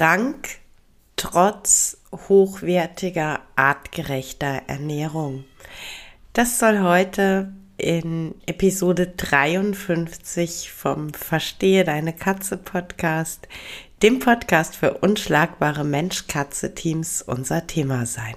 krank trotz hochwertiger, artgerechter Ernährung. Das soll heute in Episode 53 vom Verstehe deine Katze Podcast, dem Podcast für unschlagbare Mensch-Katze-Teams, unser Thema sein.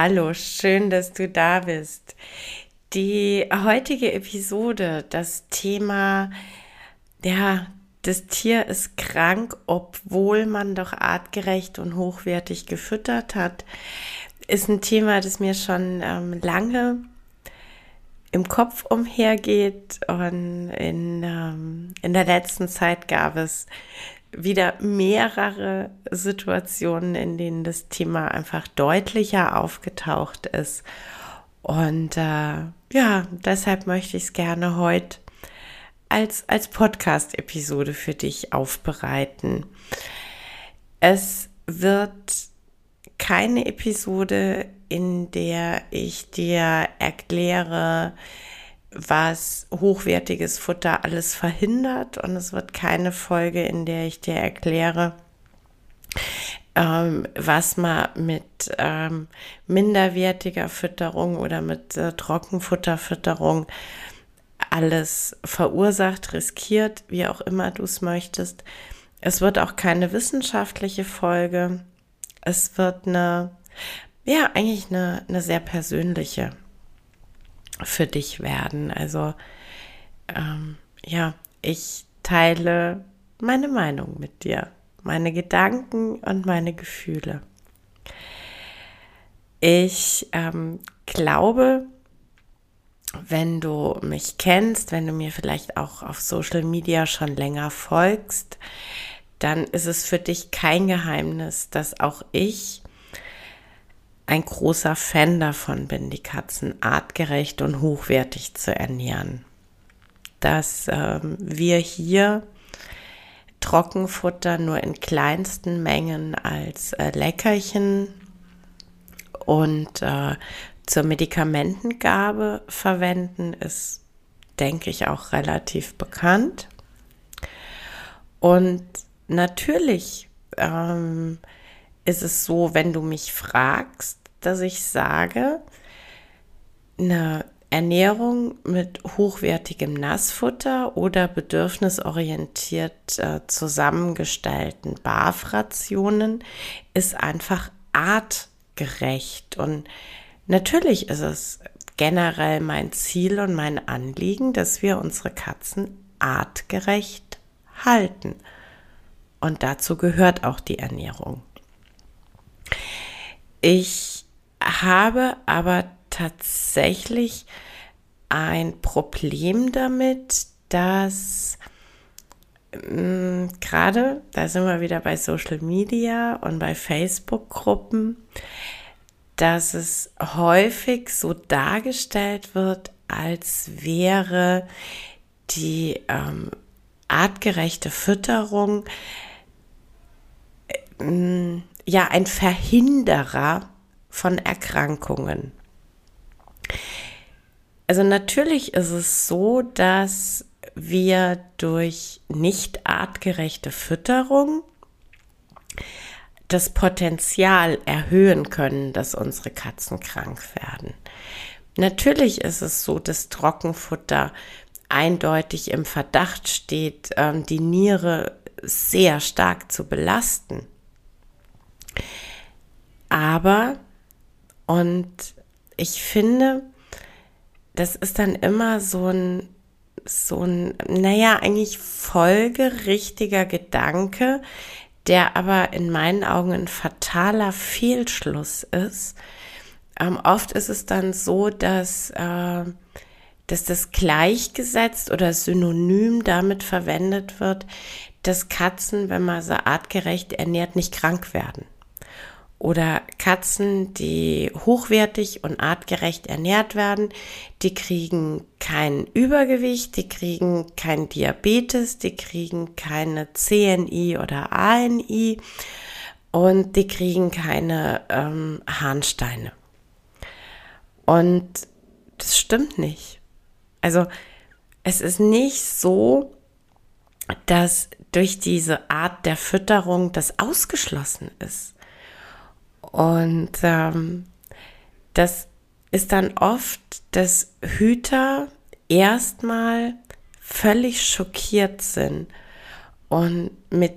Hallo, schön, dass du da bist. Die heutige Episode, das Thema, ja, das Tier ist krank, obwohl man doch artgerecht und hochwertig gefüttert hat, ist ein Thema, das mir schon ähm, lange im Kopf umhergeht und in, ähm, in der letzten Zeit gab es wieder mehrere Situationen, in denen das Thema einfach deutlicher aufgetaucht ist. Und äh, ja, deshalb möchte ich es gerne heute als, als Podcast-Episode für dich aufbereiten. Es wird keine Episode, in der ich dir erkläre, was hochwertiges Futter alles verhindert. Und es wird keine Folge, in der ich dir erkläre, ähm, was man mit ähm, minderwertiger Fütterung oder mit äh, Trockenfutterfütterung alles verursacht, riskiert, wie auch immer du es möchtest. Es wird auch keine wissenschaftliche Folge. Es wird eine, ja, eigentlich eine, eine sehr persönliche für dich werden. Also ähm, ja, ich teile meine Meinung mit dir, meine Gedanken und meine Gefühle. Ich ähm, glaube, wenn du mich kennst, wenn du mir vielleicht auch auf Social Media schon länger folgst, dann ist es für dich kein Geheimnis, dass auch ich ein großer Fan davon bin, die Katzen artgerecht und hochwertig zu ernähren. Dass ähm, wir hier Trockenfutter nur in kleinsten Mengen als äh, Leckerchen und äh, zur Medikamentengabe verwenden, ist, denke ich, auch relativ bekannt. Und natürlich ähm, ist es so, wenn du mich fragst, dass ich sage, eine Ernährung mit hochwertigem Nassfutter oder bedürfnisorientiert äh, zusammengestellten Barfrationen ist einfach artgerecht. Und natürlich ist es generell mein Ziel und mein Anliegen, dass wir unsere Katzen artgerecht halten. Und dazu gehört auch die Ernährung. Ich habe aber tatsächlich ein Problem damit, dass mm, gerade, da sind wir wieder bei Social Media und bei Facebook-Gruppen, dass es häufig so dargestellt wird, als wäre die ähm, artgerechte Fütterung äh, ja ein Verhinderer von Erkrankungen. Also natürlich ist es so, dass wir durch nicht artgerechte Fütterung das Potenzial erhöhen können, dass unsere Katzen krank werden. Natürlich ist es so, dass Trockenfutter eindeutig im Verdacht steht, ähm, die Niere sehr stark zu belasten. Aber, und ich finde, das ist dann immer so ein, so ein, naja, eigentlich folgerichtiger Gedanke, der aber in meinen Augen ein fataler Fehlschluss ist. Ähm, oft ist es dann so, dass, äh, dass das gleichgesetzt oder synonym damit verwendet wird, dass Katzen, wenn man sie artgerecht ernährt, nicht krank werden oder Katzen, die hochwertig und artgerecht ernährt werden, die kriegen kein Übergewicht, die kriegen kein Diabetes, die kriegen keine CNI oder ANI und die kriegen keine ähm, Harnsteine. Und das stimmt nicht. Also es ist nicht so, dass durch diese Art der Fütterung das ausgeschlossen ist. Und ähm, das ist dann oft, dass Hüter erstmal völlig schockiert sind und mit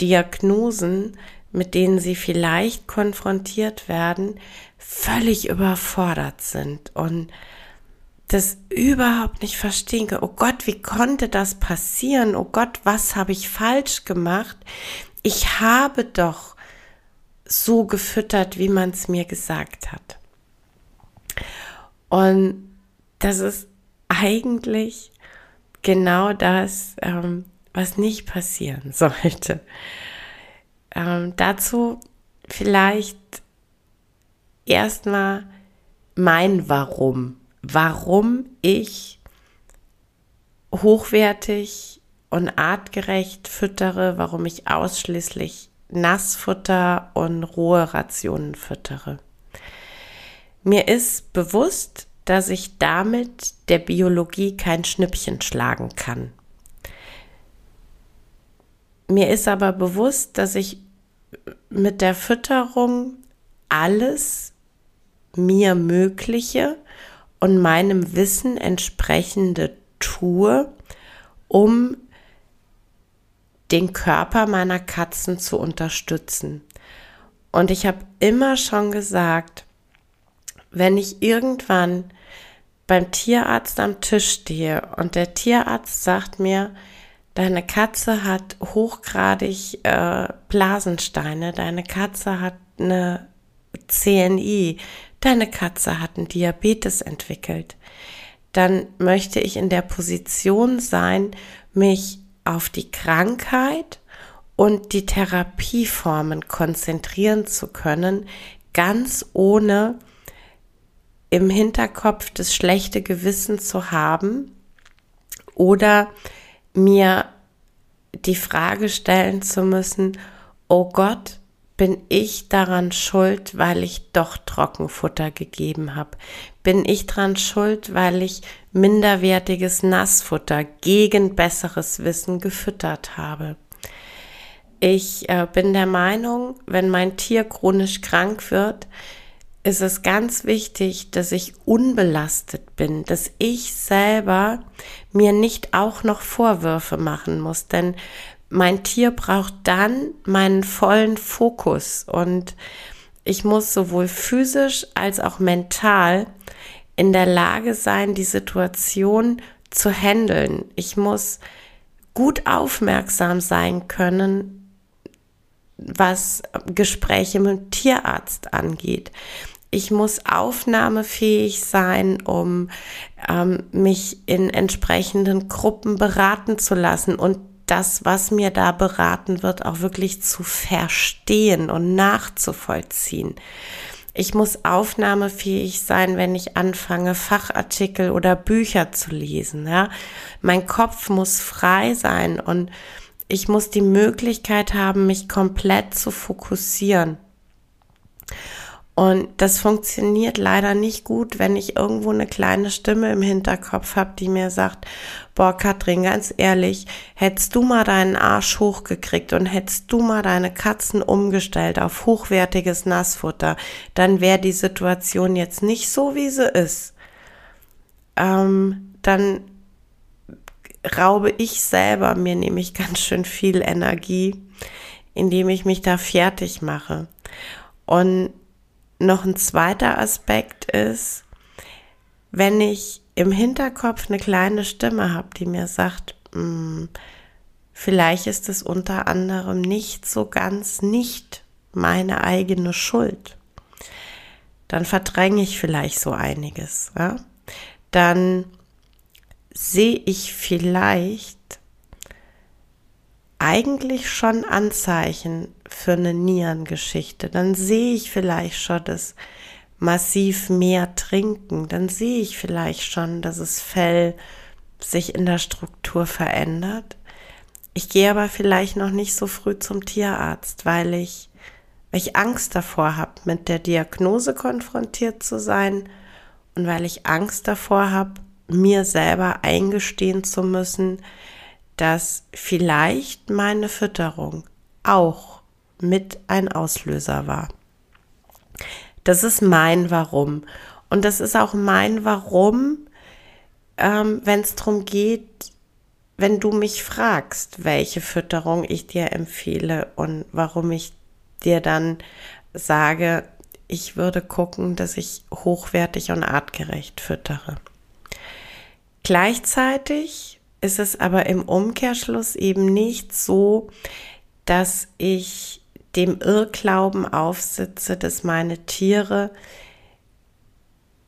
Diagnosen, mit denen sie vielleicht konfrontiert werden, völlig überfordert sind und das überhaupt nicht verstehen können. Oh Gott, wie konnte das passieren? Oh Gott, was habe ich falsch gemacht? Ich habe doch so gefüttert, wie man es mir gesagt hat. Und das ist eigentlich genau das, ähm, was nicht passieren sollte. Ähm, dazu vielleicht erstmal mein Warum. Warum ich hochwertig und artgerecht füttere, warum ich ausschließlich Nassfutter und rohe Rationen füttere. Mir ist bewusst, dass ich damit der Biologie kein Schnippchen schlagen kann. Mir ist aber bewusst, dass ich mit der Fütterung alles mir Mögliche und meinem Wissen entsprechende tue, um den Körper meiner Katzen zu unterstützen. Und ich habe immer schon gesagt, wenn ich irgendwann beim Tierarzt am Tisch stehe und der Tierarzt sagt mir, deine Katze hat hochgradig äh, Blasensteine, deine Katze hat eine CNI, deine Katze hat einen Diabetes entwickelt, dann möchte ich in der Position sein, mich auf die Krankheit und die Therapieformen konzentrieren zu können, ganz ohne im Hinterkopf das schlechte Gewissen zu haben oder mir die Frage stellen zu müssen, oh Gott, bin ich daran schuld, weil ich doch Trockenfutter gegeben habe? Bin ich daran schuld, weil ich minderwertiges Nassfutter gegen besseres Wissen gefüttert habe? Ich äh, bin der Meinung, wenn mein Tier chronisch krank wird, ist es ganz wichtig, dass ich unbelastet bin, dass ich selber mir nicht auch noch Vorwürfe machen muss. Denn mein Tier braucht dann meinen vollen Fokus und ich muss sowohl physisch als auch mental in der Lage sein, die Situation zu handeln. Ich muss gut aufmerksam sein können, was Gespräche mit dem Tierarzt angeht. Ich muss aufnahmefähig sein, um ähm, mich in entsprechenden Gruppen beraten zu lassen und das, was mir da beraten wird, auch wirklich zu verstehen und nachzuvollziehen. Ich muss aufnahmefähig sein, wenn ich anfange, Fachartikel oder Bücher zu lesen. Ja? Mein Kopf muss frei sein und ich muss die Möglichkeit haben, mich komplett zu fokussieren. Und das funktioniert leider nicht gut, wenn ich irgendwo eine kleine Stimme im Hinterkopf habe, die mir sagt, boah, Katrin, ganz ehrlich, hättest du mal deinen Arsch hochgekriegt und hättest du mal deine Katzen umgestellt auf hochwertiges Nassfutter, dann wäre die Situation jetzt nicht so, wie sie ist. Ähm, dann raube ich selber mir nämlich ganz schön viel Energie, indem ich mich da fertig mache. Und noch ein zweiter Aspekt ist, wenn ich im Hinterkopf eine kleine Stimme habe, die mir sagt, hm, vielleicht ist es unter anderem nicht so ganz nicht meine eigene Schuld, dann verdränge ich vielleicht so einiges. Ja? Dann sehe ich vielleicht eigentlich schon Anzeichen für eine Nierengeschichte. Dann sehe ich vielleicht schon das massiv mehr trinken. Dann sehe ich vielleicht schon, dass das Fell sich in der Struktur verändert. Ich gehe aber vielleicht noch nicht so früh zum Tierarzt, weil ich, weil ich Angst davor habe, mit der Diagnose konfrontiert zu sein und weil ich Angst davor habe, mir selber eingestehen zu müssen, dass vielleicht meine Fütterung auch mit ein Auslöser war. Das ist mein Warum. Und das ist auch mein Warum, ähm, wenn es darum geht, wenn du mich fragst, welche Fütterung ich dir empfehle und warum ich dir dann sage, ich würde gucken, dass ich hochwertig und artgerecht füttere. Gleichzeitig ist es aber im Umkehrschluss eben nicht so, dass ich dem Irrglauben aufsitze, dass meine Tiere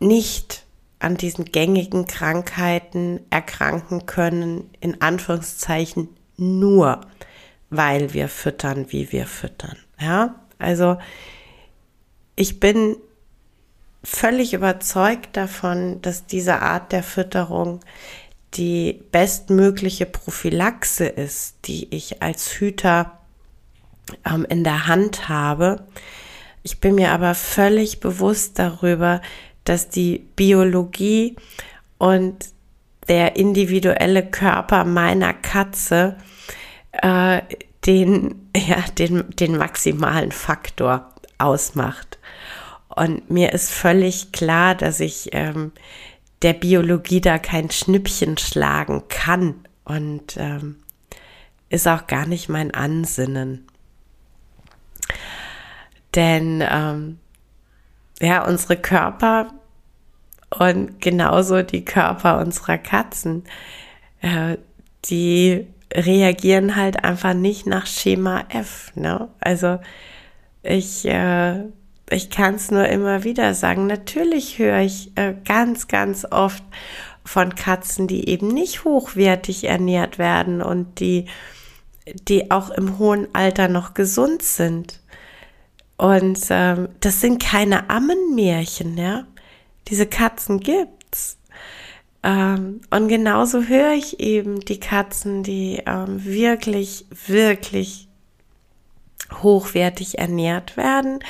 nicht an diesen gängigen Krankheiten erkranken können, in Anführungszeichen nur, weil wir füttern, wie wir füttern. Ja, also ich bin völlig überzeugt davon, dass diese Art der Fütterung die bestmögliche Prophylaxe ist, die ich als Hüter ähm, in der Hand habe. Ich bin mir aber völlig bewusst darüber, dass die Biologie und der individuelle Körper meiner Katze äh, den, ja, den, den maximalen Faktor ausmacht. Und mir ist völlig klar, dass ich ähm, der Biologie da kein Schnippchen schlagen kann und ähm, ist auch gar nicht mein Ansinnen. Denn ähm, ja, unsere Körper und genauso die Körper unserer Katzen, äh, die reagieren halt einfach nicht nach Schema F. Ne? Also ich äh, ich kann es nur immer wieder sagen. Natürlich höre ich äh, ganz, ganz oft von Katzen, die eben nicht hochwertig ernährt werden und die, die auch im hohen Alter noch gesund sind. Und ähm, das sind keine Ammenmärchen, ja. Diese Katzen gibt's. Ähm, und genauso höre ich eben die Katzen, die ähm, wirklich, wirklich hochwertig ernährt werden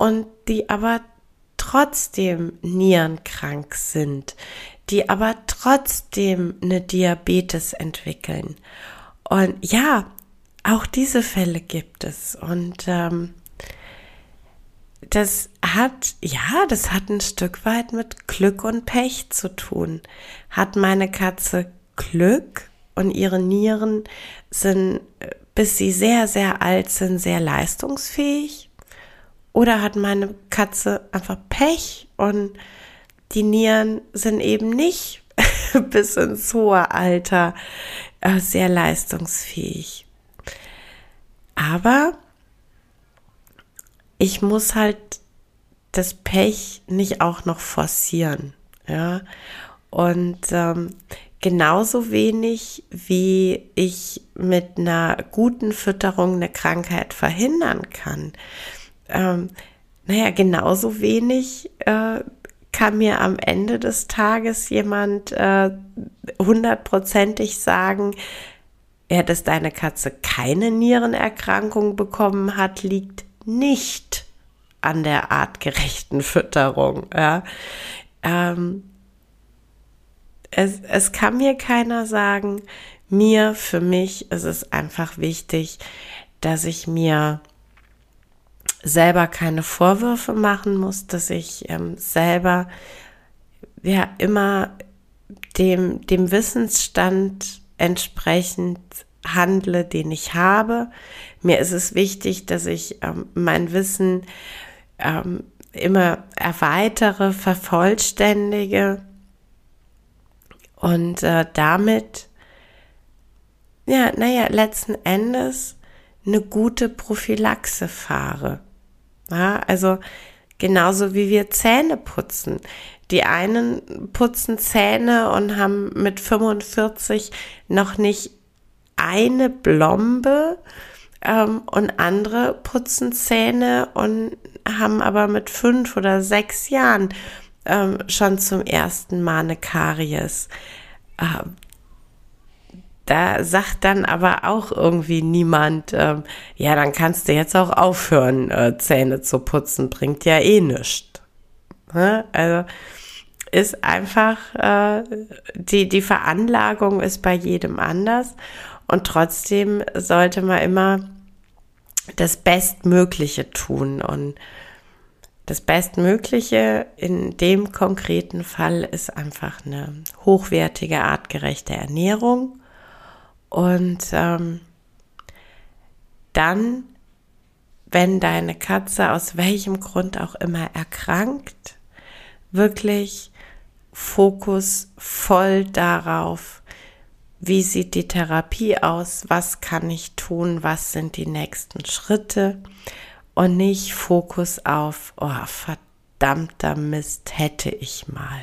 und die aber trotzdem nierenkrank sind, die aber trotzdem eine Diabetes entwickeln. Und ja, auch diese Fälle gibt es. Und ähm, das hat, ja, das hat ein Stück weit mit Glück und Pech zu tun. Hat meine Katze Glück und ihre Nieren sind, äh, bis sie sehr, sehr alt sind, sehr leistungsfähig? Oder hat meine Katze einfach Pech und die Nieren sind eben nicht bis ins hohe Alter äh, sehr leistungsfähig. Aber ich muss halt das Pech nicht auch noch forcieren. Ja, und ähm, genauso wenig wie ich mit einer guten Fütterung eine Krankheit verhindern kann, ähm, naja, genauso wenig äh, kann mir am Ende des Tages jemand äh, hundertprozentig sagen, ja, dass deine Katze keine Nierenerkrankung bekommen hat, liegt nicht an der artgerechten Fütterung. Ja. Ähm, es, es kann mir keiner sagen, mir, für mich ist es einfach wichtig, dass ich mir selber keine Vorwürfe machen muss, dass ich ähm, selber ja immer dem, dem Wissensstand entsprechend handle, den ich habe. Mir ist es wichtig, dass ich ähm, mein Wissen ähm, immer erweitere, vervollständige und äh, damit, ja, naja, letzten Endes eine gute Prophylaxe fahre. Ja, also genauso wie wir Zähne putzen. Die einen putzen Zähne und haben mit 45 noch nicht eine Blombe ähm, und andere putzen Zähne und haben aber mit fünf oder sechs Jahren ähm, schon zum ersten Mal eine Karies. Äh, da sagt dann aber auch irgendwie niemand, ähm, ja, dann kannst du jetzt auch aufhören, äh, Zähne zu putzen, bringt ja eh nichts. Ne? Also ist einfach, äh, die, die Veranlagung ist bei jedem anders und trotzdem sollte man immer das Bestmögliche tun und das Bestmögliche in dem konkreten Fall ist einfach eine hochwertige, artgerechte Ernährung und ähm, dann, wenn deine Katze aus welchem Grund auch immer erkrankt, wirklich Fokus voll darauf, wie sieht die Therapie aus, was kann ich tun, was sind die nächsten Schritte und nicht Fokus auf, oh verdammter Mist, hätte ich mal.